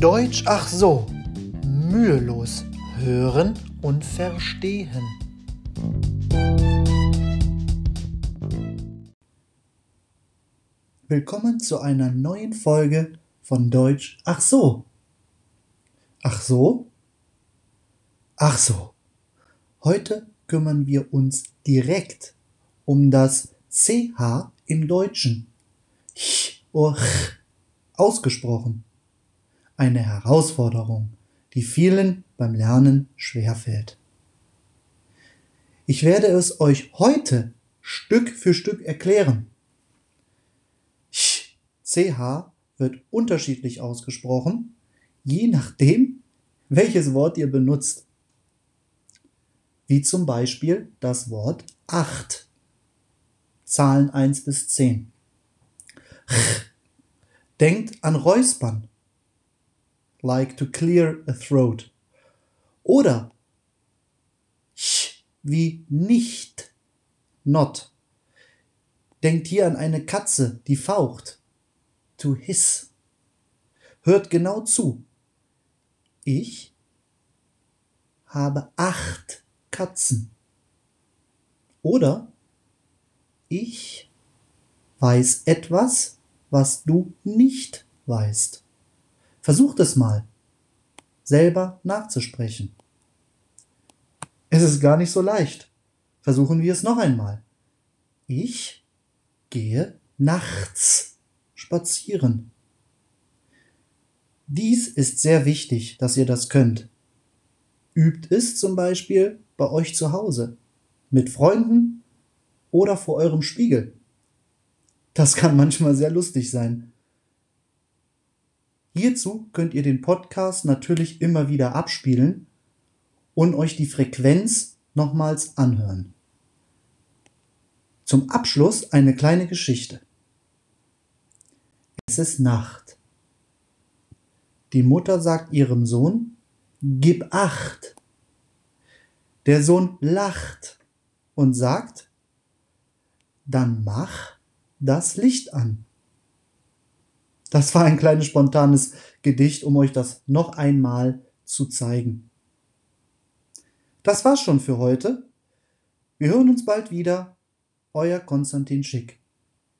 Deutsch ach so. Mühelos hören und verstehen. Willkommen zu einer neuen Folge von Deutsch ach so. Ach so? Ach so. Heute kümmern wir uns direkt um das CH im Deutschen. Ch oder ch ausgesprochen. Eine Herausforderung, die vielen beim Lernen schwerfällt. Ich werde es euch heute Stück für Stück erklären. Ch, wird unterschiedlich ausgesprochen, je nachdem, welches Wort ihr benutzt. Wie zum Beispiel das Wort 8. Zahlen 1 bis 10. Denkt an Räuspern. Like to clear a throat. Oder ch wie nicht. Not. Denkt hier an eine Katze, die faucht. To hiss. Hört genau zu. Ich habe acht Katzen. Oder ich weiß etwas, was du nicht weißt. Versucht es mal, selber nachzusprechen. Es ist gar nicht so leicht. Versuchen wir es noch einmal. Ich gehe nachts spazieren. Dies ist sehr wichtig, dass ihr das könnt. Übt es zum Beispiel bei euch zu Hause, mit Freunden oder vor eurem Spiegel. Das kann manchmal sehr lustig sein. Hierzu könnt ihr den Podcast natürlich immer wieder abspielen und euch die Frequenz nochmals anhören. Zum Abschluss eine kleine Geschichte. Es ist Nacht. Die Mutter sagt ihrem Sohn, Gib acht. Der Sohn lacht und sagt, Dann mach das Licht an. Das war ein kleines spontanes Gedicht, um euch das noch einmal zu zeigen. Das war's schon für heute. Wir hören uns bald wieder. Euer Konstantin Schick.